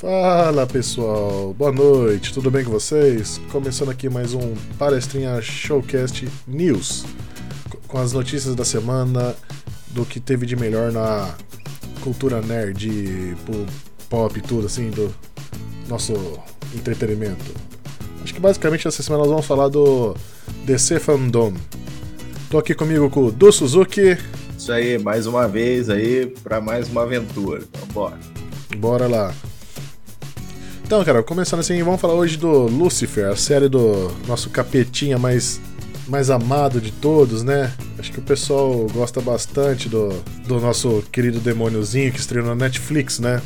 Fala pessoal, boa noite, tudo bem com vocês? Começando aqui mais um Palestrinha Showcast News com as notícias da semana do que teve de melhor na cultura nerd, pop e tudo assim, do nosso entretenimento. Acho que basicamente essa semana nós vamos falar do DC Fandom. Tô aqui comigo com o Du Suzuki. Isso aí, mais uma vez aí para mais uma aventura. Então, bora. Bora lá. Então, cara, começando assim, vamos falar hoje do Lucifer, a série do nosso capetinha mais, mais amado de todos, né? Acho que o pessoal gosta bastante do, do nosso querido demôniozinho que estreou na Netflix, né?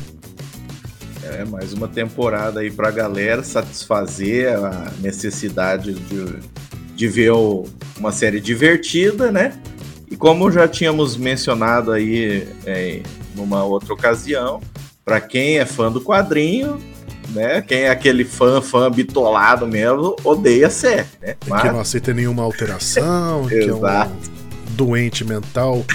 É, mais uma temporada aí pra galera satisfazer a necessidade de, de ver o, uma série divertida, né? E como já tínhamos mencionado aí é, numa outra ocasião, para quem é fã do quadrinho, né? Quem é aquele fã, fã bitolado mesmo, odeia ser, né? Mas... Que não aceita nenhuma alteração, que é um doente mental.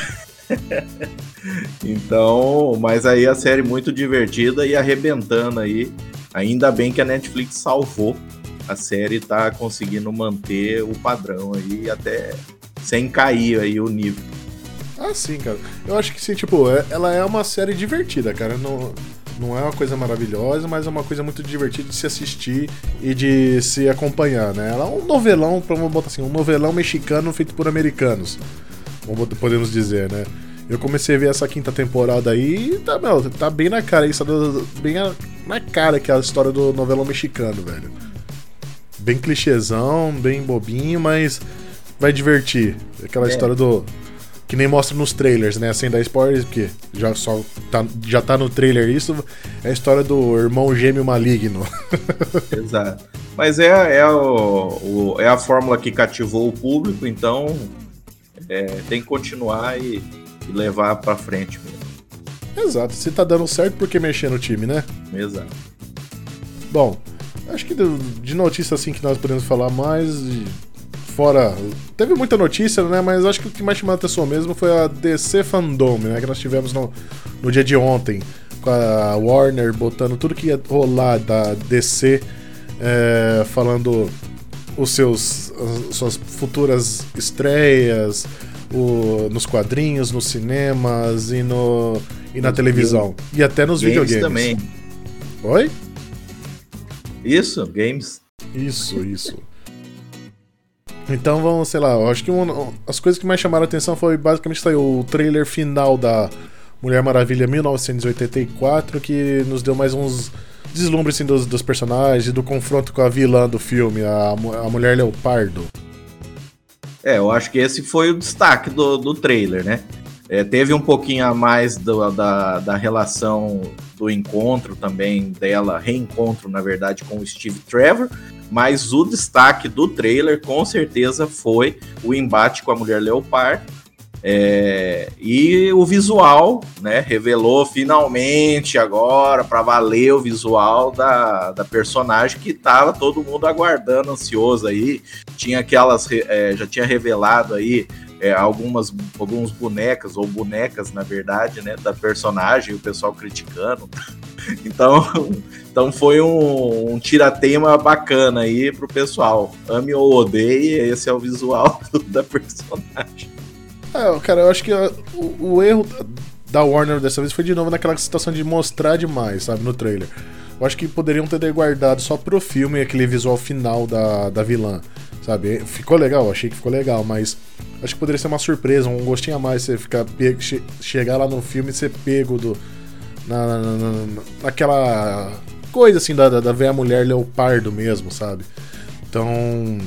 então, mas aí a série muito divertida e arrebentando aí. Ainda bem que a Netflix salvou. A série tá conseguindo manter o padrão aí até sem cair aí o nível. Ah, sim, cara. Eu acho que sim, tipo, é, ela é uma série divertida, cara. Não, não é uma coisa maravilhosa, mas é uma coisa muito divertida de se assistir e de se acompanhar, né? Ela é um novelão, vamos botar assim, um novelão mexicano feito por americanos. Podemos dizer, né? Eu comecei a ver essa quinta temporada aí e tá, meu, tá bem na cara isso, bem na cara que é a história do novelão mexicano, velho. Bem clichêzão, bem bobinho, mas vai divertir. Aquela é. história do que nem mostra nos trailers, né? Sem dar spoilers, porque já, só tá, já tá no trailer isso. É a história do irmão gêmeo maligno. Exato. Mas é, é, o, o, é a fórmula que cativou o público, então é, tem que continuar e, e levar pra frente mesmo. Exato. Se tá dando certo, por que mexer no time, né? Exato. Bom, acho que de notícia assim que nós podemos falar mais fora. Teve muita notícia, né? Mas acho que o que mais chamou a atenção mesmo foi a DC Fandom, né? Que nós tivemos no, no dia de ontem. Com a Warner botando tudo que ia rolar da DC, é, falando os seus as suas futuras estreias o, nos quadrinhos, nos cinemas e no e na televisão e até nos games videogames também. Oi? Isso, games. Isso, isso. Então vamos, sei lá, acho que uma, as coisas que mais chamaram a atenção foi basicamente saiu o trailer final da Mulher Maravilha 1984, que nos deu mais uns deslumbres assim, dos, dos personagens e do confronto com a vilã do filme, a, a Mulher Leopardo. É, eu acho que esse foi o destaque do, do trailer, né? É, teve um pouquinho a mais do, da, da relação do encontro também dela, reencontro, na verdade, com o Steve Trevor, mas o destaque do trailer com certeza foi o embate com a mulher leopardo. É, e o visual, né? Revelou finalmente agora para valer o visual da, da personagem que tava todo mundo aguardando, ansioso aí. Tinha aquelas, é, já tinha revelado aí é, algumas alguns bonecas ou bonecas na verdade né da personagem o pessoal criticando então então foi um, um tiratema bacana aí pro pessoal. Ame ou odeie esse é o visual da personagem. É, cara eu acho que uh, o, o erro da Warner dessa vez foi de novo naquela situação de mostrar demais sabe no trailer. Eu acho que poderiam ter guardado só pro filme aquele visual final da, da vilã sabe? Ficou legal, achei que ficou legal, mas acho que poderia ser uma surpresa, um gostinho a mais você ficar che chegar lá no filme e ser pego do na, na, na, naquela coisa assim da, da, da ver a mulher leopardo mesmo, sabe? Então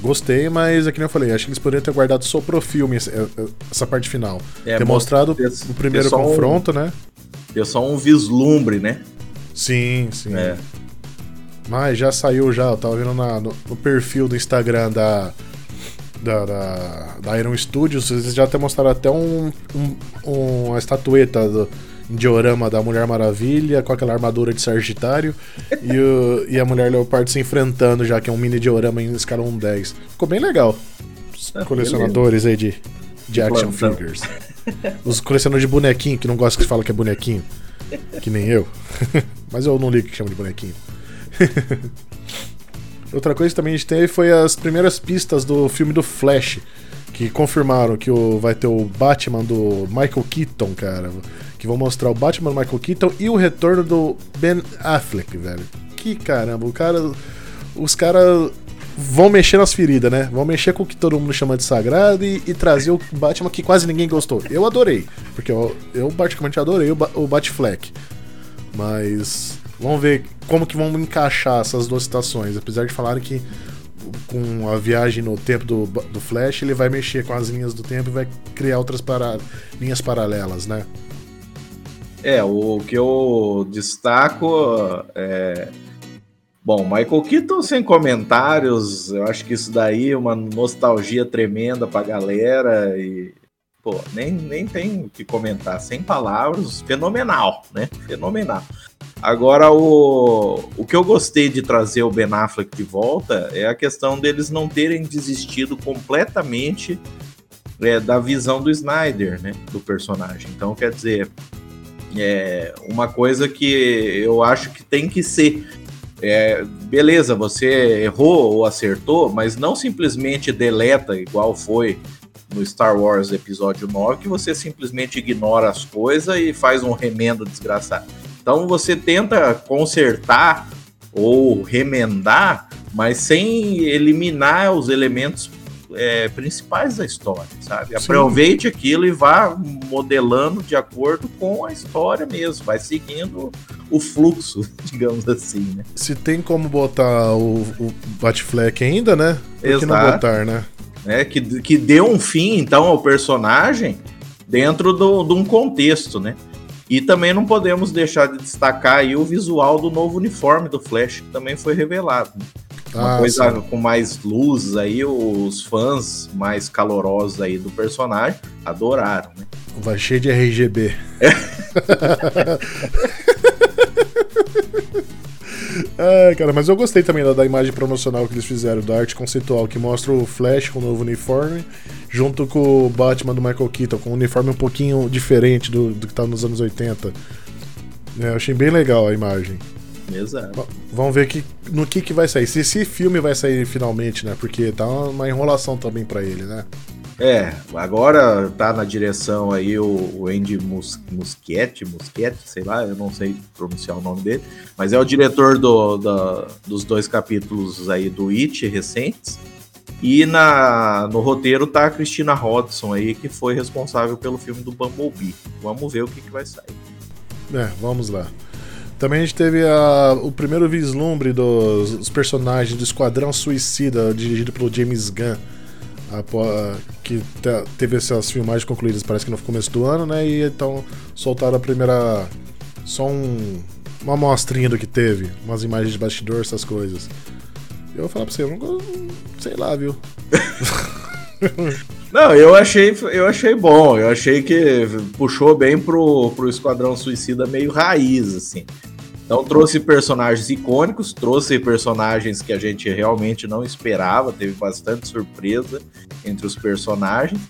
gostei, mas é que nem eu falei, acho que eles poderiam ter guardado só pro filme essa, essa parte final. É, ter mostrado o primeiro confronto, um, né? Deu só um vislumbre, né? Sim, sim. É. Mas já saiu já, eu tava vendo na, no, no, perfil do Instagram da, da, da, da Iron Studios, eles já até mostraram até um, um, um uma estatueta do, diorama da Mulher Maravilha com aquela armadura de Sagitário e, o, e a Mulher Leopardo se enfrentando já, que é um mini diorama em escala 1.10. Ficou bem legal. Os ah, colecionadores aí de, de action figures. Os colecionadores de bonequinho, que não gostam que fala que é bonequinho. Que nem eu. Mas eu não ligo que chama de bonequinho. Outra coisa que também a gente teve foi as primeiras pistas do filme do Flash. Que confirmaram que o, vai ter o Batman do Michael Keaton, cara. Que vão mostrar o Batman do Michael Keaton e o retorno do Ben Affleck, velho. Que caramba, o cara. Os caras vão mexer nas feridas, né? Vão mexer com o que todo mundo chama de sagrado e, e trazer o Batman que quase ninguém gostou. Eu adorei, porque eu, eu praticamente adorei o, o Batfleck. Mas vamos ver como que vão encaixar essas duas situações. Apesar de falarem que com a viagem no tempo do, do Flash, ele vai mexer com as linhas do tempo e vai criar outras para, linhas paralelas, né? É, o que eu destaco é Bom, Michael Keaton sem comentários, eu acho que isso daí é uma nostalgia tremenda pra galera e, pô, nem, nem tem o que comentar, sem palavras, fenomenal, né? Fenomenal. Agora, o, o que eu gostei de trazer o Ben Affleck de volta é a questão deles não terem desistido completamente é, da visão do Snyder, né? Do personagem. Então, quer dizer, é uma coisa que eu acho que tem que ser é, beleza, você errou ou acertou, mas não simplesmente deleta igual foi no Star Wars Episódio 9, que você simplesmente ignora as coisas e faz um remendo desgraçado. Então você tenta consertar ou remendar, mas sem eliminar os elementos é, principais da história, sabe? Sim. Aproveite aquilo e vá modelando de acordo com a história mesmo, vai seguindo o fluxo, digamos assim, né? Se tem como botar o, o Batfleck ainda, né? Por Exato. que não botar, né? É, que, que deu um fim, então, ao personagem dentro do, de um contexto, né? E também não podemos deixar de destacar aí o visual do novo uniforme do Flash, que também foi revelado. Né? Uma ah, coisa sim. com mais luz aí, os fãs mais calorosos aí do personagem adoraram, né? Vai cheio de RGB. É, cara, mas eu gostei também da, da, imagem promocional que eles fizeram, da arte conceitual, que mostra o Flash com o novo uniforme, junto com o Batman do Michael Keaton, com um uniforme um pouquinho diferente do, do que tava nos anos 80. É, eu achei bem legal a imagem. Exato. Vamos ver que, no que, que vai sair. Se esse filme vai sair finalmente, né? Porque tá uma enrolação também para ele, né? É, agora tá na direção aí o, o Andy Mus, Muschietti, Muschietti, sei lá, eu não sei pronunciar o nome dele, mas é o diretor do, da, dos dois capítulos aí do It recentes. E na, no roteiro tá a Christina Hodson aí, que foi responsável pelo filme do Bumblebee. Vamos ver o que, que vai sair. É, vamos lá. Também a gente teve a, o primeiro vislumbre dos, dos personagens do Esquadrão Suicida, dirigido pelo James Gunn que teve essas filmagens concluídas, parece que no começo do ano, né? E então soltaram a primeira. Só um, uma amostrinha do que teve, umas imagens de bastidor, essas coisas. Eu vou falar pra você, eu não. Sei lá, viu? Não, eu achei, eu achei bom. Eu achei que puxou bem pro, pro Esquadrão Suicida meio raiz, assim. Então trouxe personagens icônicos, trouxe personagens que a gente realmente não esperava, teve bastante surpresa entre os personagens.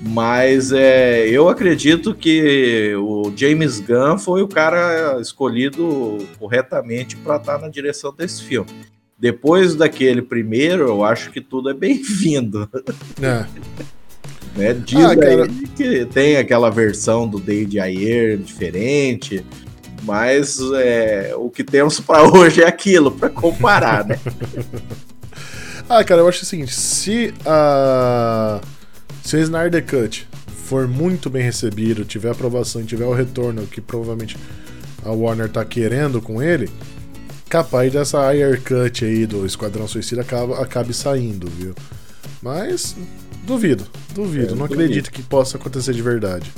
Mas é, eu acredito que o James Gunn foi o cara escolhido corretamente para estar tá na direção desse filme. Depois daquele primeiro, eu acho que tudo é bem-vindo. É. né? Diz ah, cara... que tem aquela versão do David Ayer diferente, mas é, o que temos para hoje é aquilo, para comparar, né? ah, cara, eu acho o seguinte: se a. Se o Snyder Cut for muito bem recebido, tiver aprovação, tiver o retorno que provavelmente a Warner tá querendo com ele, capaz dessa Ayer Cut aí do Esquadrão Suicida acabe, acabe saindo, viu? Mas duvido, duvido, é, não duvido. acredito que possa acontecer de verdade.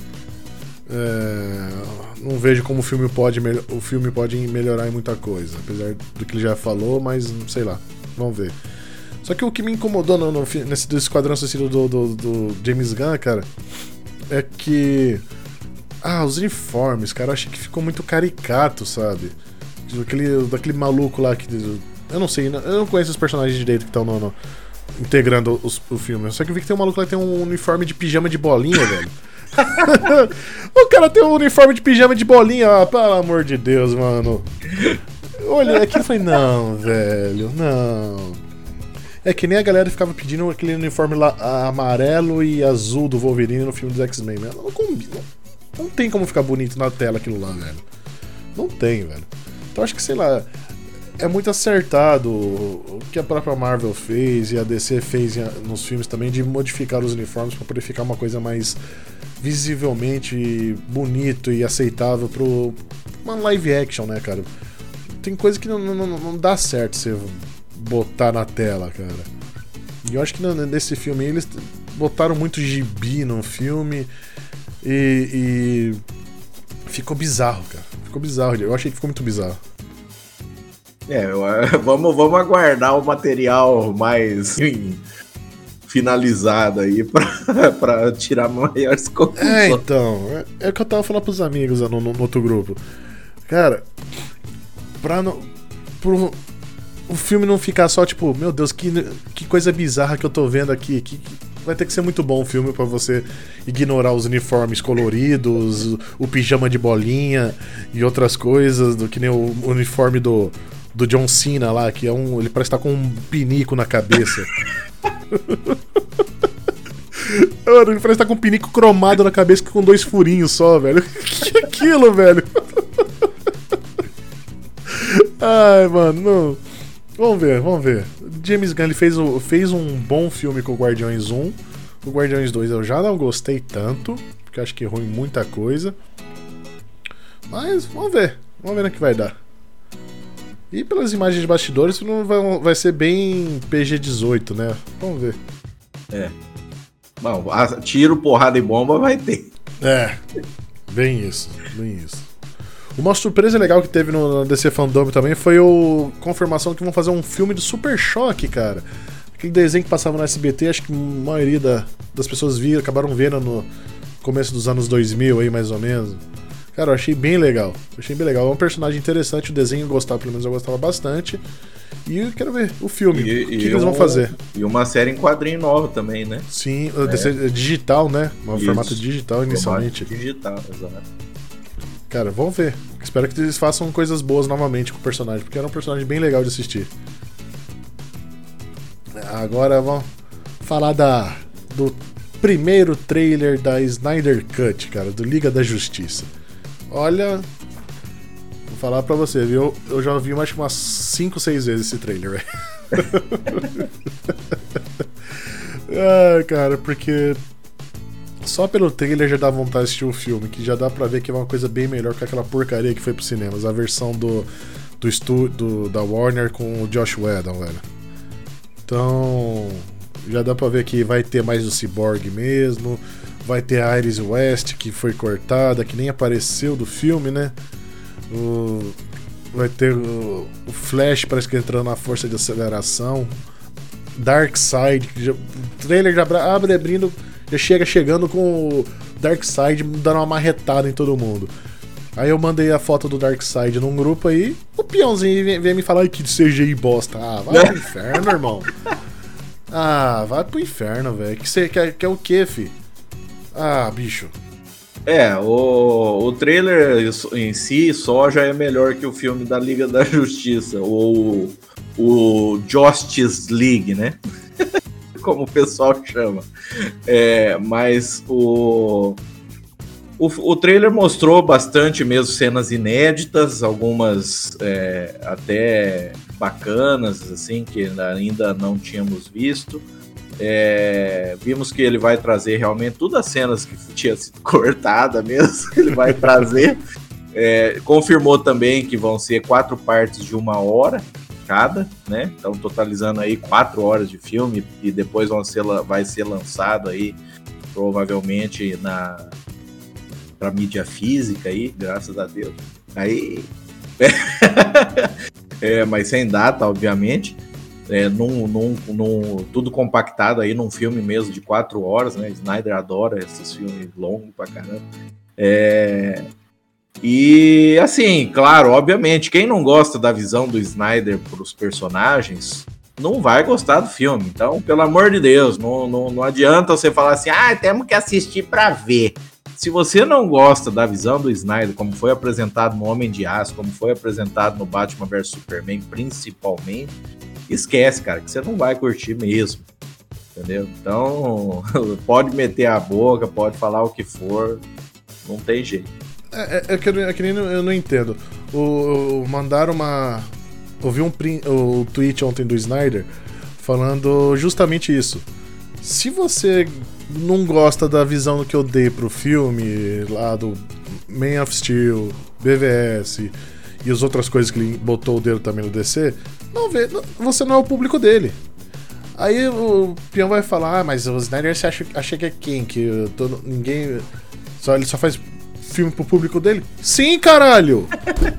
É, não vejo como o filme pode o filme pode melhorar em muita coisa, apesar do que ele já falou, mas sei lá, vamos ver. Só que o que me incomodou no, no nesse do Esquadrão Suicida do, do, do, James Gunn, cara, é que ah, os uniformes, cara, eu achei que ficou muito caricato, sabe? Daquele, daquele maluco lá que eu não sei, eu não conheço os personagens direito que estão no, no, integrando os, o filme. Só que eu vi que tem um maluco lá que tem um uniforme de pijama de bolinha, velho. o cara tem um uniforme de pijama de bolinha, ah, pelo amor de Deus, mano. Olha, aqui eu falei, não, velho, não. É que nem a galera ficava pedindo aquele uniforme lá, amarelo e azul do Wolverine no filme dos X-Men. Não combina. Não tem como ficar bonito na tela aquilo lá, velho. Não tem, velho. Então acho que, sei lá, é muito acertado o que a própria Marvel fez e a DC fez nos filmes também de modificar os uniformes para poder ficar uma coisa mais visivelmente bonito e aceitável para uma live action, né, cara? Tem coisa que não, não, não dá certo você botar na tela, cara. E eu acho que nesse filme eles botaram muito gibi no filme e, e ficou bizarro, cara. Ficou bizarro. Eu achei que ficou muito bizarro. É, vamos, vamos aguardar o material mais finalizado aí pra, pra tirar maiores conclusões. É, então. É, é o que eu tava falando pros amigos no, no, no outro grupo. Cara, pra não. Pro, o filme não ficar só tipo, meu Deus, que, que coisa bizarra que eu tô vendo aqui. Que, vai ter que ser muito bom o filme para você ignorar os uniformes coloridos, o pijama de bolinha e outras coisas, do que nem o uniforme do, do John Cena lá, que é um. Ele parece estar com um pinico na cabeça. Mano, ele parece estar com um pinico cromado na cabeça com dois furinhos só, velho. que é aquilo, velho? Ai, mano, não. Vamos ver, vamos ver. James Gunn ele fez, fez um bom filme com o Guardiões 1. O Guardiões 2 eu já não gostei tanto, porque acho que ruim muita coisa. Mas vamos ver, vamos ver no que vai dar. E pelas imagens de bastidores, não vai, vai ser bem PG-18, né? Vamos ver. É. Bom, tiro, porrada e bomba vai ter. É. Bem isso, bem isso. Uma surpresa legal que teve no DC Fandom também foi a confirmação que vão fazer um filme do Super Choque, cara. Aquele desenho que passava no SBT, acho que a maioria da, das pessoas viram, acabaram vendo no começo dos anos 2000 aí, mais ou menos. Cara, eu achei bem legal. Achei bem legal. É um personagem interessante, o desenho eu gostava, pelo menos eu gostava bastante. E eu quero ver o filme. E, o que, que eles vão fazer? E uma série em quadrinho nova também, né? Sim, é. digital, né? Um Isso. formato digital inicialmente. Formato digital, exato. Cara, vamos ver. Espero que eles façam coisas boas novamente com o personagem, porque era um personagem bem legal de assistir. Agora vamos falar da do primeiro trailer da Snyder Cut, cara, do Liga da Justiça. Olha, vou falar pra você, viu? Eu já vi mais que umas 5, 6 vezes esse trailer, ah, cara, porque só pelo trailer já dá vontade de assistir o filme, que já dá pra ver que é uma coisa bem melhor que aquela porcaria que foi pro cinemas, a versão do, do estúdio da Warner com o Josh Whedon, velho. Então, já dá pra ver que vai ter mais o Cyborg mesmo, Vai ter a Iris West, que foi cortada, que nem apareceu do filme, né? O... Vai ter o... o Flash, parece que entrando na força de aceleração. Darkseid, que já... o trailer já abre abrindo, já chega chegando com o Darkseid dando uma marretada em todo mundo. Aí eu mandei a foto do Darkseid num grupo aí, o peãozinho vem, me falar que CGI bosta. Ah, vai pro inferno, irmão. Ah, vai pro inferno, velho. Que você quer, quer o quê, fi? Ah, bicho. É, o, o trailer em si só já é melhor que o filme da Liga da Justiça, ou o Justice League, né? Como o pessoal chama. É, mas o, o, o trailer mostrou bastante mesmo cenas inéditas, algumas é, até bacanas, assim, que ainda não tínhamos visto. É, vimos que ele vai trazer realmente todas as cenas que tinha sido cortada mesmo, ele vai trazer. É, confirmou também que vão ser quatro partes de uma hora cada, né? Então totalizando aí quatro horas de filme e depois vão ser, vai ser lançado aí provavelmente na para mídia física aí, graças a Deus. Aí é, mas sem data, obviamente é, num, num, num, tudo compactado aí num filme mesmo de quatro horas, né? Snyder adora esses filmes longos pra caramba. É, e assim, claro, obviamente, quem não gosta da visão do Snyder pros personagens não vai gostar do filme. Então, pelo amor de Deus, não, não, não adianta você falar assim, ah, temos que assistir para ver. se você não gosta da visão do Snyder, como foi apresentado no Homem de Aço, como foi apresentado no Batman vs Superman, principalmente, esquece, cara, que você não vai curtir mesmo. Entendeu? Então, pode meter a boca, pode falar o que for, não tem jeito. É, é, é que, eu, é que nem eu não entendo. O, mandaram uma. Ouvi um o tweet ontem do Snyder falando justamente isso. Se você não gosta da visão que eu dei pro filme, lá do Man of Steel, BVS e as outras coisas que ele botou o dedo também no DC, não vê, não, você não é o público dele. Aí o peão vai falar, ah, mas o Snyder você acha, acha que é quem? Que tô, ninguém. Só, ele só faz filme pro público dele? Sim, caralho!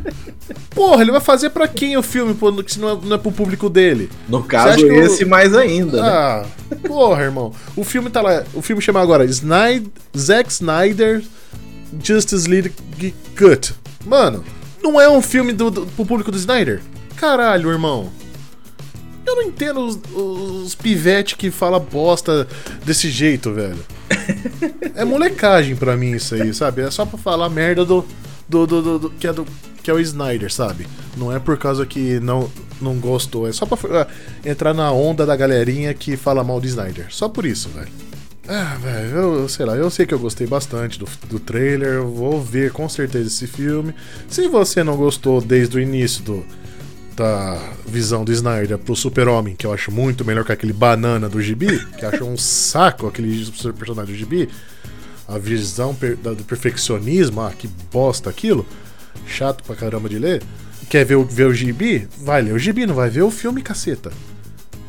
Porra, ele vai fazer para quem o filme se não é, não é pro público dele? No caso, esse mais ainda. Né? Ah, porra, irmão. O filme tá lá. O filme chama agora Snyder, Zack Snyder Justice League Cut. Mano, não é um filme do, do, pro público do Snyder? Caralho, irmão. Eu não entendo os, os pivetes que fala bosta desse jeito, velho. é molecagem pra mim isso aí, sabe? É só pra falar merda do. do, do, do, do que, é do que é o Snyder, sabe? Não é por causa que não, não gostou, é só pra uh, entrar na onda da galerinha que fala mal do Snyder. Só por isso, velho. Ah, velho, eu sei lá, eu sei que eu gostei bastante do, do trailer, vou ver com certeza esse filme. Se você não gostou desde o início do, da visão do Snyder pro Super-Homem, que eu acho muito melhor que aquele banana do Gibi, que acho um saco aquele personagem do Gibi, a visão do perfeccionismo, ah, que bosta aquilo, chato pra caramba de ler. Quer ver o, ver o Gibi? Vai ler o Gibi, não vai ver o filme, caceta.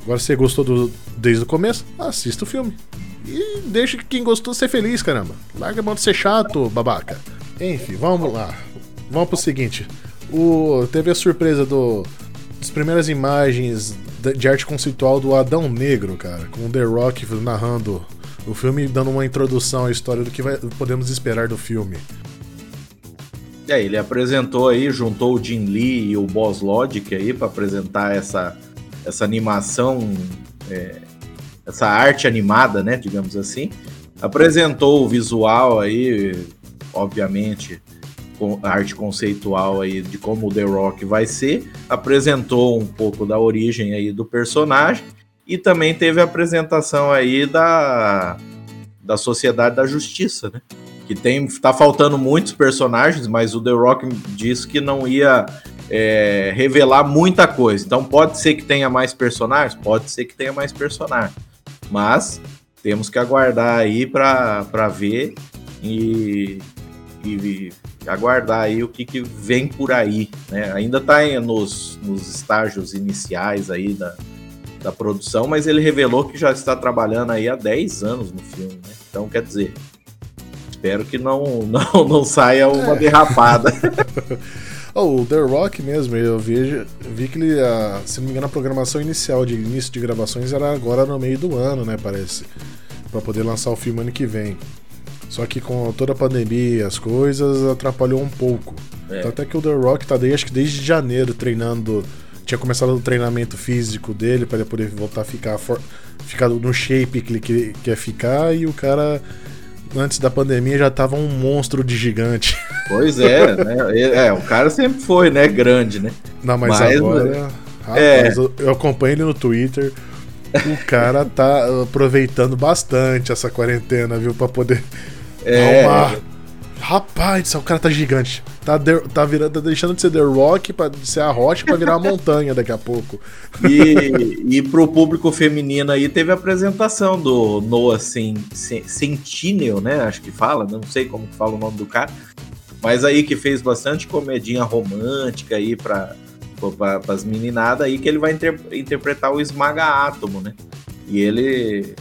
Agora, se você gostou do, desde o começo, assista o filme. E deixa quem gostou ser feliz, caramba. Larga a mão de ser chato, babaca. Enfim, vamos lá. Vamos pro seguinte. O, teve a surpresa do, das primeiras imagens de arte conceitual do Adão Negro, cara, com o The Rock narrando o filme dando uma introdução à história do que vai, podemos esperar do filme. É, ele apresentou aí, juntou o Jim Lee e o Boss Logic aí para apresentar essa, essa animação, é, essa arte animada, né, digamos assim. Apresentou o visual aí, obviamente, arte conceitual aí de como o The Rock vai ser, apresentou um pouco da origem aí do personagem e também teve a apresentação aí da, da Sociedade da Justiça, né? Que tem tá faltando muitos personagens, mas o The Rock disse que não ia é, revelar muita coisa. Então pode ser que tenha mais personagens, pode ser que tenha mais personagens, mas temos que aguardar aí para ver e, e aguardar aí o que, que vem por aí, né? Ainda está nos, nos estágios iniciais aí da, da produção, mas ele revelou que já está trabalhando aí há 10 anos no filme, né? Então, quer dizer, espero que não, não, não saia uma é. derrapada. oh, o The Rock mesmo, eu vi, vi que ele, se não me engano, a programação inicial de início de gravações era agora no meio do ano, né, parece, para poder lançar o filme ano que vem. Só que com toda a pandemia as coisas atrapalhou um pouco. É. Até que o The Rock tá desde, acho que desde janeiro treinando. Tinha começado o treinamento físico dele para ele poder voltar a ficar, for, ficar no shape que ele quer ficar. E o cara, antes da pandemia, já tava um monstro de gigante. Pois é, né? É, o cara sempre foi, né? Grande, né? Não, mas, mas agora. É. Rapaz, eu, eu acompanho ele no Twitter o cara tá aproveitando bastante essa quarentena, viu? Pra poder é. Uma... Rapaz, o cara tá gigante. Tá, de, tá, virando, tá deixando de ser The Rock pra ser a rocha pra virar uma montanha daqui a pouco. E, e pro público feminino aí teve a apresentação do Noah Sentinel, né? Acho que fala, não sei como que fala o nome do cara. Mas aí que fez bastante comedinha romântica aí pra, pra, pras meninadas aí que ele vai inter, interpretar o Esmaga Átomo, né? E ele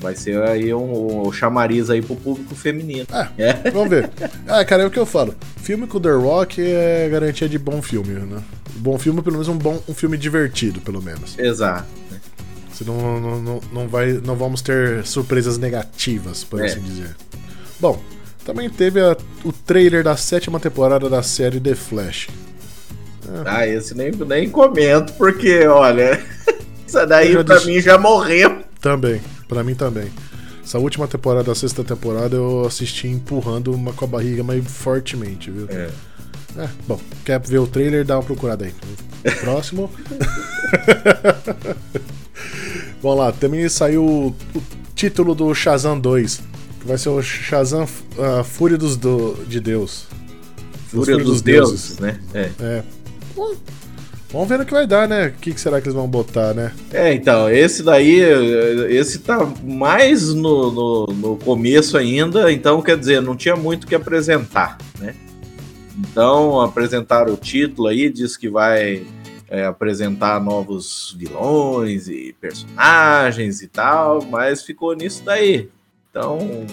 Vai ser aí um, um chamariz aí pro público feminino. É, é. vamos ver. Ah, cara, é o que eu falo. Filme com The Rock é garantia de bom filme, né? Bom filme, pelo menos um bom um filme divertido, pelo menos. Exato. Senão não, não, não, vai, não vamos ter surpresas negativas, por é. assim dizer. Bom, também teve a, o trailer da sétima temporada da série The Flash. É. Ah, esse nem, nem comento, porque, olha, essa daí pra mim já morreu. Também. Para mim também. Essa última temporada, a sexta temporada, eu assisti empurrando uma com a barriga mais fortemente, viu? É. É, bom, quer ver o trailer? Dá uma procurada aí. Próximo. Vamos lá, também saiu o título do Shazam 2. Que vai ser o Shazam uh, Fúria dos do, de Deus. Fúria dos, dos deuses, deuses, né? É. é. Vamos ver o que vai dar, né? O que, que, será que eles vão botar, né? É, então, esse daí, esse tá mais no, no, no começo ainda, então quer dizer, não tinha muito o que apresentar, né? Então, apresentaram o título aí, diz que vai é, apresentar novos vilões e personagens e tal, mas ficou nisso daí. Então,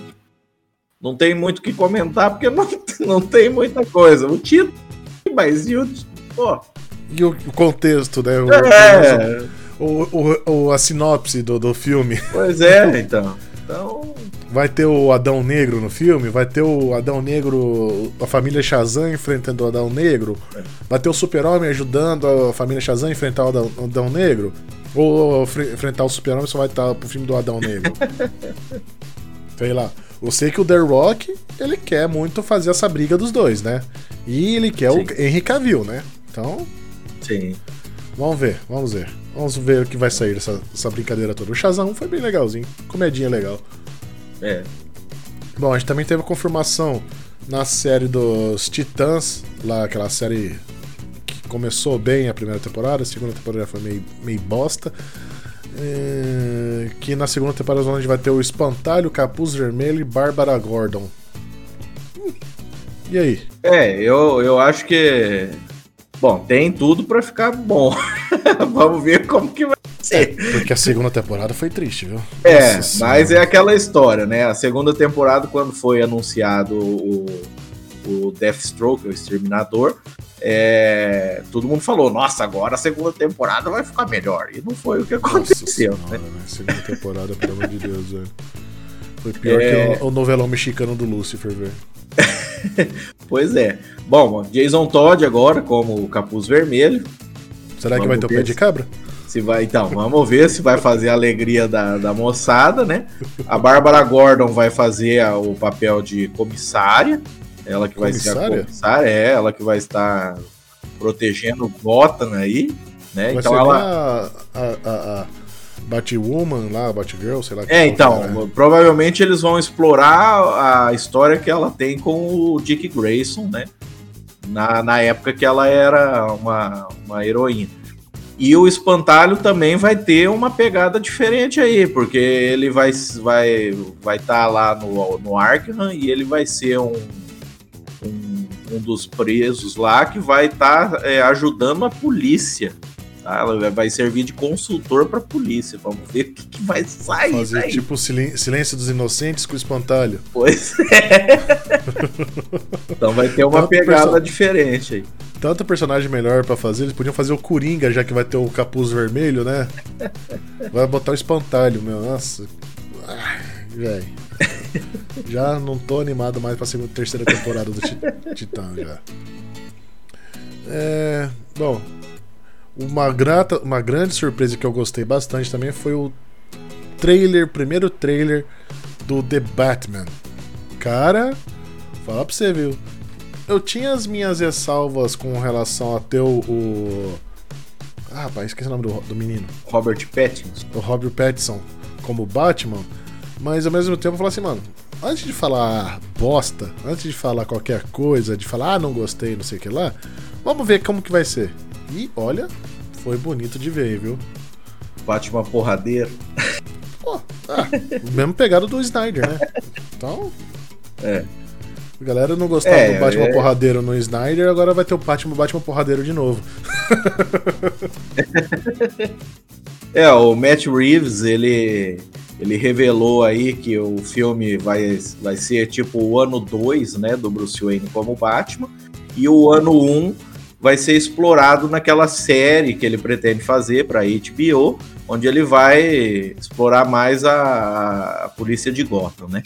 não tem muito o que comentar, porque não, não tem muita coisa. O título, mas e o. Pô. E o contexto, né? O, é. O, o, a sinopse do, do filme. Pois é, então. Então, Vai ter o Adão Negro no filme, vai ter o Adão Negro, a família Shazam enfrentando o Adão Negro, é. vai ter o Super-Homem ajudando a família Shazam a enfrentar o Adão, o Adão Negro, ou enfrentar o Super-Homem só vai estar pro filme do Adão Negro. Sei lá. Eu sei que o The Rock, ele quer muito fazer essa briga dos dois, né? E ele quer Sim. o Henry Cavill, né? Então. Sim. Vamos ver, vamos ver. Vamos ver o que vai sair dessa, dessa brincadeira toda. O Shazam foi bem legalzinho. Comedinha legal. É. Bom, a gente também teve a confirmação na série dos Titãs, lá aquela série que começou bem a primeira temporada, a segunda temporada foi meio, meio bosta. É, que na segunda temporada a gente vai ter o Espantalho, Capuz Vermelho e Bárbara Gordon. Hum, e aí? É, eu, eu acho que. Bom, tem tudo para ficar bom. Vamos ver como que vai é, porque a segunda temporada foi triste, viu? É, Nossa mas senhora. é aquela história, né? A segunda temporada, quando foi anunciado o, o Deathstroke, o Exterminador, é, todo mundo falou, nossa, agora a segunda temporada vai ficar melhor. E não foi o que aconteceu. Senhora, né? né? Segunda temporada, pelo amor de Deus, velho. Foi pior é... que o, o novelão mexicano do Lucifer, velho. pois é. Bom, Jason Todd agora como o Capuz Vermelho. Será Vamos que vai ter o pé de cabra? Se vai, então, vamos ver se vai fazer a alegria da, da moçada, né? A Bárbara Gordon vai fazer a, o papel de comissária. Ela que vai comissária? ser a comissária, é, ela que vai estar protegendo Gotham aí, né? Vai então ela. A, a, a, Batwoman lá, Batgirl, sei lá. É, então, é. provavelmente eles vão explorar a história que ela tem com o Dick Grayson, né? Na, na época que ela era uma, uma heroína. E o Espantalho também vai ter uma pegada diferente aí, porque ele vai vai vai estar tá lá no, no Arkham e ele vai ser um, um, um dos presos lá que vai estar tá, é, ajudando a polícia. Tá? Ela vai servir de consultor para a polícia. Vamos ver o que, que vai sair. Fazer daí. tipo Silêncio dos Inocentes com o Espantalho. Pois é. então vai ter uma Tanto pegada diferente aí tanto personagem melhor para fazer, eles podiam fazer o Coringa, já que vai ter o capuz vermelho, né? Vai botar o espantalho, meu. Nossa. Velho. Já não tô animado mais pra segunda terceira temporada do Titã já. É, bom, uma, grata, uma grande surpresa que eu gostei bastante também foi o trailer, primeiro trailer do The Batman. Cara, fala pra você, viu? eu tinha as minhas ressalvas com relação a ter o. o... Ah, rapaz, esqueci o nome do, do menino. Robert Pattinson. O Robert Pattinson como Batman. Mas ao mesmo tempo eu falei assim, mano, antes de falar bosta, antes de falar qualquer coisa, de falar, ah, não gostei, não sei o que lá, vamos ver como que vai ser. E olha, foi bonito de ver, viu? Batman porradeiro. Pô, ah, mesmo pegado do Snyder, né? Então. É. A galera não gostava é, do Batman é... porradeiro no Snyder, agora vai ter o Batman, Batman porradeiro de novo. é, o Matt Reeves, ele, ele revelou aí que o filme vai, vai ser tipo o ano 2, né, do Bruce Wayne como Batman, e o ano 1 um vai ser explorado naquela série que ele pretende fazer para HBO, onde ele vai explorar mais a, a polícia de Gotham, né?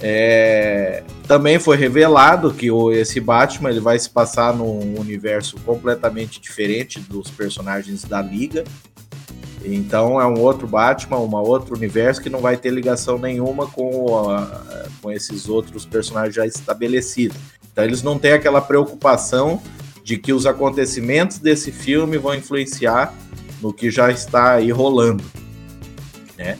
É, também foi revelado que o, esse Batman ele vai se passar num universo completamente diferente dos personagens da Liga. Então é um outro Batman, um outro universo que não vai ter ligação nenhuma com, a, com esses outros personagens já estabelecidos. Então eles não têm aquela preocupação de que os acontecimentos desse filme vão influenciar no que já está aí rolando, né?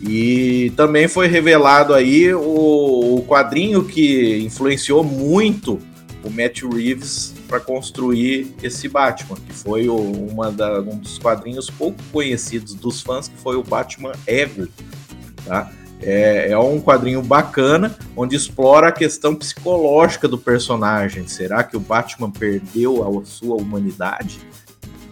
E também foi revelado aí o, o quadrinho que influenciou muito o Matthew Reeves para construir esse Batman, que foi o, uma da, um dos quadrinhos pouco conhecidos dos fãs, que foi o Batman Ego, tá? É, é, um quadrinho bacana, onde explora a questão psicológica do personagem. Será que o Batman perdeu a sua humanidade?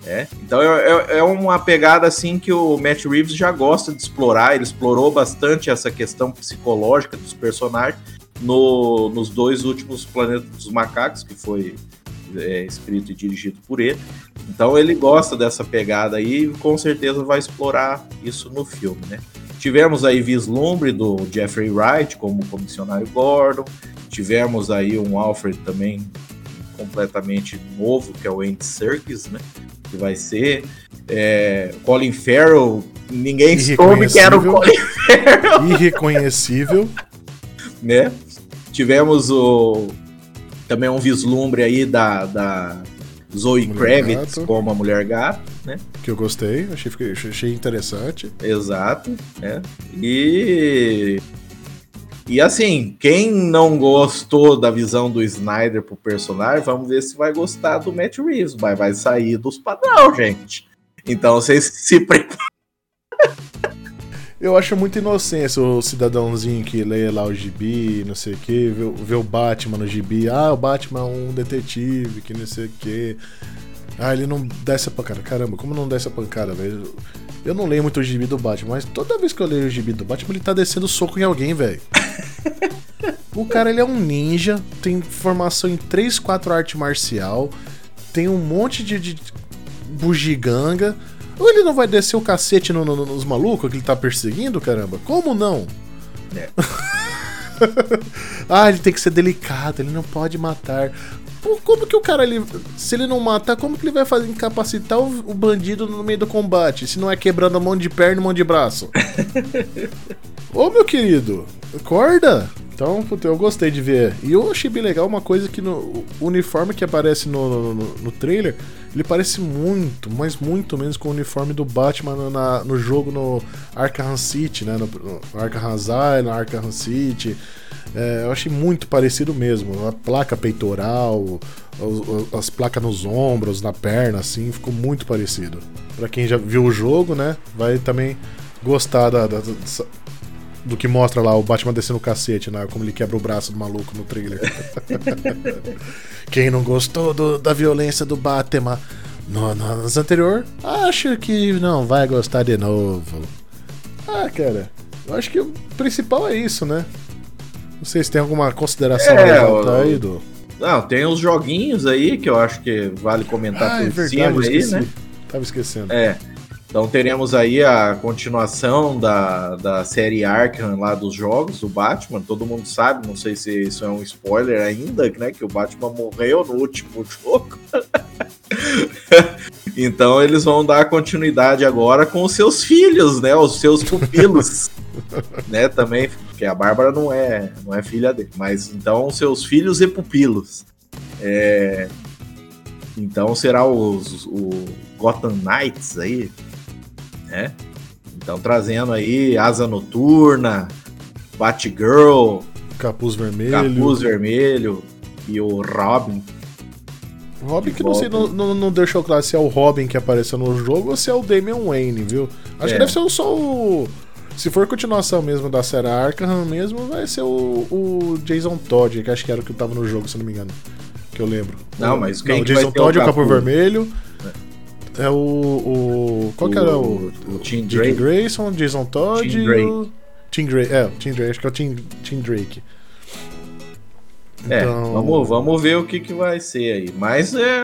É. Então é, é, é uma pegada assim que o Matt Reeves já gosta de explorar. Ele explorou bastante essa questão psicológica dos personagens no, nos dois últimos Planetas dos Macacos, que foi é, escrito e dirigido por ele. Então ele gosta dessa pegada aí e com certeza vai explorar isso no filme, né? Tivemos aí vislumbre do Jeffrey Wright como comissionário Gordon, tivemos aí um Alfred também completamente novo, que é o Andy Serkis, né? Que vai ser. É, Colin Farrell, ninguém soube que era o Colin Farrell. Irreconhecível. né? Tivemos o também um vislumbre aí da, da Zoe Mulher Kravitz gato. como a Mulher Gato, né? Que eu gostei, achei, achei interessante. Exato, né? E... E assim, quem não gostou da visão do Snyder pro personagem, vamos ver se vai gostar do Matt Reeves, mas vai sair dos padrão, gente. Então vocês se preparem eu acho muito inocência o cidadãozinho que lê lá o gibi, não sei o que, vê, vê, o Batman no gibi. Ah, o Batman é um detetive, que não sei o que. Ah, ele não dá essa pancada. Caramba, como não dá essa pancada, velho? Eu não leio muito o gibi do Batman, mas toda vez que eu leio o gibi do Batman, ele tá descendo soco em alguém, velho. o cara, ele é um ninja, tem formação em 3, 4 arte marcial, tem um monte de, de bugiganga ou ele não vai descer o cacete no, no, nos malucos que ele tá perseguindo, caramba? Como não? É. ah, ele tem que ser delicado, ele não pode matar. Pô, como que o cara, ele, se ele não matar, como que ele vai fazer incapacitar o, o bandido no meio do combate? Se não é quebrando a mão de perna e mão de braço? Ô meu querido, acorda! Então, puta, eu gostei de ver. E eu achei bem legal uma coisa que no o uniforme que aparece no, no, no trailer, ele parece muito, mas muito menos com o uniforme do Batman na, no jogo no Arkham City, né? No, no Arkham Asylum, Arkham City. É, eu achei muito parecido mesmo. A placa peitoral, as, as placas nos ombros, na perna, assim, ficou muito parecido. Para quem já viu o jogo, né? Vai também gostar da, da, do que mostra lá o Batman descendo o cacete, né? Como ele quebra o braço do maluco no trailer. Quem não gostou do, da violência do Batman no, nos anterior, acho que não vai gostar de novo. Ah, cara, eu acho que o principal é isso, né? Não sei se tem alguma consideração é, aí do. Não, tem os joguinhos aí que eu acho que vale comentar ah, por é verdade, cima aí, né? Tava esquecendo. É. Então teremos aí a continuação da, da série Arkham lá dos jogos do Batman. Todo mundo sabe, não sei se isso é um spoiler ainda, né? Que o Batman morreu no último jogo. então eles vão dar continuidade agora com os seus filhos, né? Os seus pupilos. né? Também, porque a Bárbara não é, não é filha dele. Mas então seus filhos e pupilos. É... Então será os, o Gotham Knights aí, né? Então trazendo aí Asa Noturna, Batgirl, Capuz Vermelho, Capuz Vermelho e o Robin. Robin que, que não sei, não, não, não, deixou claro se é o Robin que apareceu no jogo ou se é o Damian Wayne, viu? Acho é. que deve ser só o. Se for continuação mesmo da série Arkham mesmo, vai ser o, o Jason Todd, que acho que era o que tava no jogo, se não me engano. Que eu lembro. Não, mas quem não, o Jason Todd, o Capuz Vermelho. É o. o qual o, que era o. O Tim Drake. Grayson, Jason Todd Tim Drake. o. Tim Drake. É, o Tim Drake, acho que é o Tim, Tim Drake. É, então... vamos, vamos ver o que, que vai ser aí. Mas é,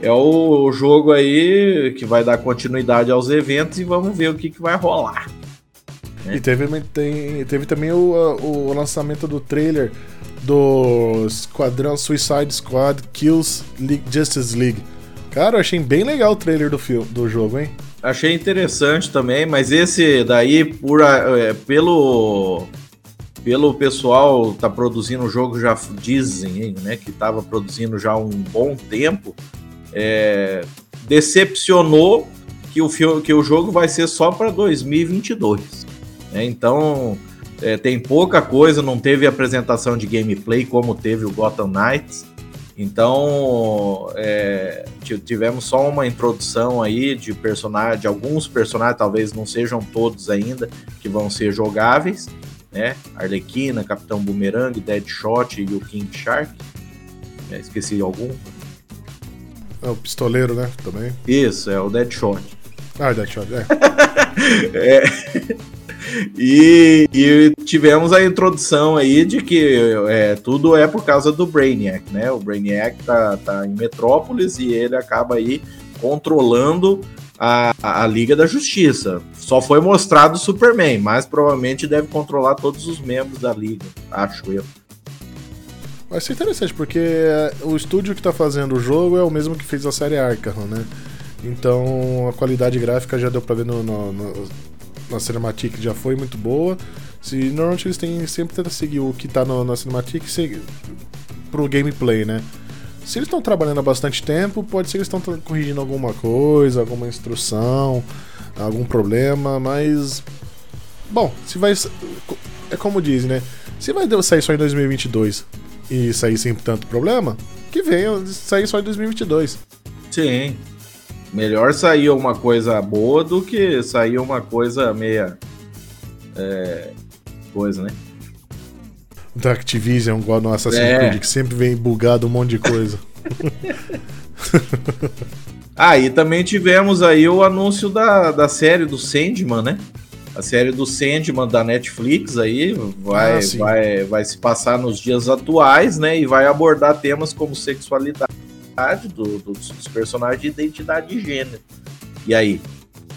é o jogo aí que vai dar continuidade aos eventos e vamos ver o que, que vai rolar. E teve, tem, teve também o, o lançamento do trailer do Esquadrão Suicide Squad Kills League, Justice League. Cara, eu achei bem legal o trailer do, filme, do jogo, hein? Achei interessante também, mas esse daí, por, é, pelo, pelo pessoal tá produzindo o jogo, já dizem né, que estava produzindo já um bom tempo, é, decepcionou que o, filme, que o jogo vai ser só para 2022. Né? Então, é, tem pouca coisa, não teve apresentação de gameplay como teve o Gotham Knights. Então, é, tivemos só uma introdução aí de personagem, de alguns personagens, talvez não sejam todos ainda, que vão ser jogáveis, né? Arlequina, Capitão Boomerang, Deadshot e o King Shark. É, esqueci algum. É o pistoleiro, né? Também. Isso, é o Deadshot. Ah, Deadshot, é. é. E, e, tivemos a introdução aí de que é, tudo é por causa do Brainiac, né? O Brainiac tá, tá em Metrópolis e ele acaba aí controlando a, a Liga da Justiça. Só foi mostrado o Superman, mas provavelmente deve controlar todos os membros da Liga, acho eu. Vai ser interessante, porque o estúdio que está fazendo o jogo é o mesmo que fez a série Arkham, né? Então a qualidade gráfica já deu pra ver no, no, no na Cinematic já foi muito boa. Se, normalmente eles têm sempre tentam seguir o que tá no, na Cinematic pro gameplay, né? Se eles estão trabalhando há bastante tempo, pode ser que eles estão corrigindo alguma coisa, alguma instrução, algum problema, mas. Bom, se vai. É como diz, né? Se vai sair só em 2022 e sair sem tanto problema, que venha sair só em 2022. Sim. Melhor sair uma coisa boa do que sair uma coisa meia. É, coisa, né? Da Activision, igual no Assassin's é. Creed, que sempre vem bugado um monte de coisa. ah, e também tivemos aí o anúncio da, da série do Sandman, né? A série do Sandman da Netflix aí vai, ah, vai, vai se passar nos dias atuais, né? E vai abordar temas como sexualidade do, dos, dos personagens de identidade de gênero. E aí,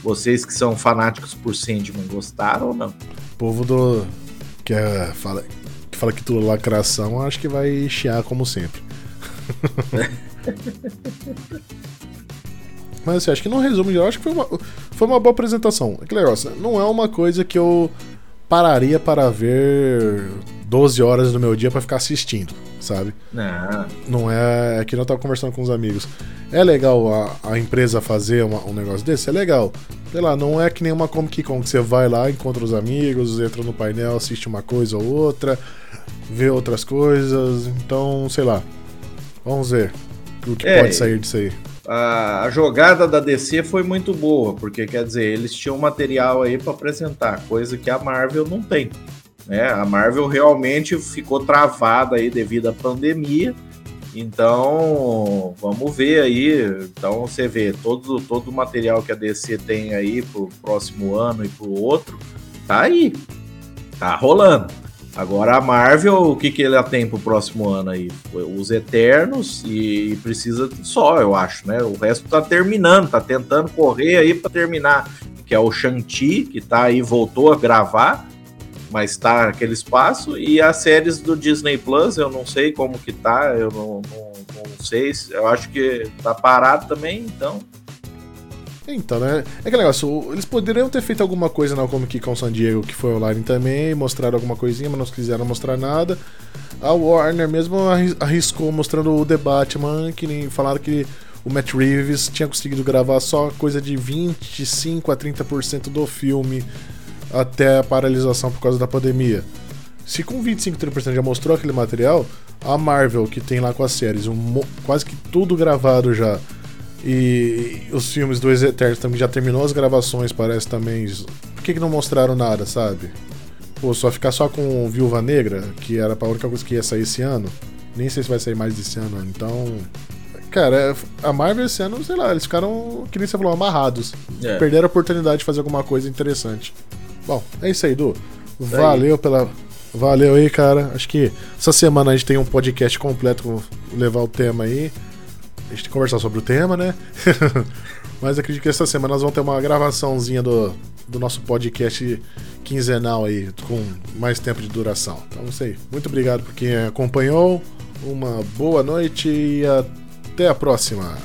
vocês que são fanáticos por Sandman, gostaram ou não? O povo do. que, é, fala, que fala que tudo lacração, acho que vai chiar como sempre. Mas assim, acho que não resume, eu acho que foi uma, foi uma boa apresentação. É negócio, não é uma coisa que eu pararia para ver 12 horas do meu dia para ficar assistindo, sabe? Não. Não é. É que eu tava conversando com os amigos. É legal a, a empresa fazer uma, um negócio desse? É legal. Sei lá, não é que nem uma Comic Con que você vai lá, encontra os amigos, entra no painel, assiste uma coisa ou outra, vê outras coisas. Então, sei lá. Vamos ver o que é, pode sair disso aí. A, a, jogada da DC foi muito boa, porque quer dizer, eles tinham material aí para apresentar, coisa que a Marvel não tem. Né? A Marvel realmente ficou travada aí devido à pandemia. Então, vamos ver aí. Então, você vê todo, todo o material que a DC tem aí pro próximo ano e pro outro, tá aí. Tá rolando. Agora a Marvel, o que, que ela tem pro próximo ano aí? Os Eternos e precisa só, eu acho, né? O resto tá terminando, tá tentando correr aí para terminar. Que é o Shang-Chi, que tá aí, voltou a gravar mas tá aquele espaço. E as séries do Disney Plus, eu não sei como que tá, eu não, não, não sei, eu acho que tá parado também, então. Então, né? É que negócio, eles poderiam ter feito alguma coisa na Comic Con San Diego que foi online também, mostraram alguma coisinha, mas não quiseram mostrar nada. A Warner mesmo arriscou mostrando o The Batman, que nem falaram que o Matt Reeves tinha conseguido gravar só coisa de 25 a 30% do filme até a paralisação por causa da pandemia. Se com 25, 30% já mostrou aquele material, a Marvel, que tem lá com as séries um, quase que tudo gravado já, e os filmes do Eternos também já terminou as gravações, parece também. Por que, que não mostraram nada, sabe? Pô, só ficar só com Viúva Negra, que era a única coisa que ia sair esse ano. Nem sei se vai sair mais desse ano, então. Cara, é, a Marvel esse ano, sei lá, eles ficaram, que nem você falou, amarrados. É. Perderam a oportunidade de fazer alguma coisa interessante. Bom, é isso aí, Edu. Valeu pela. Valeu aí, cara. Acho que essa semana a gente tem um podcast completo levar o tema aí. A gente tem que conversar sobre o tema, né? Mas acredito que essa semana nós vamos ter uma gravaçãozinha do, do nosso podcast quinzenal aí, com mais tempo de duração. Então é isso aí. Muito obrigado por quem acompanhou. Uma boa noite e até a próxima.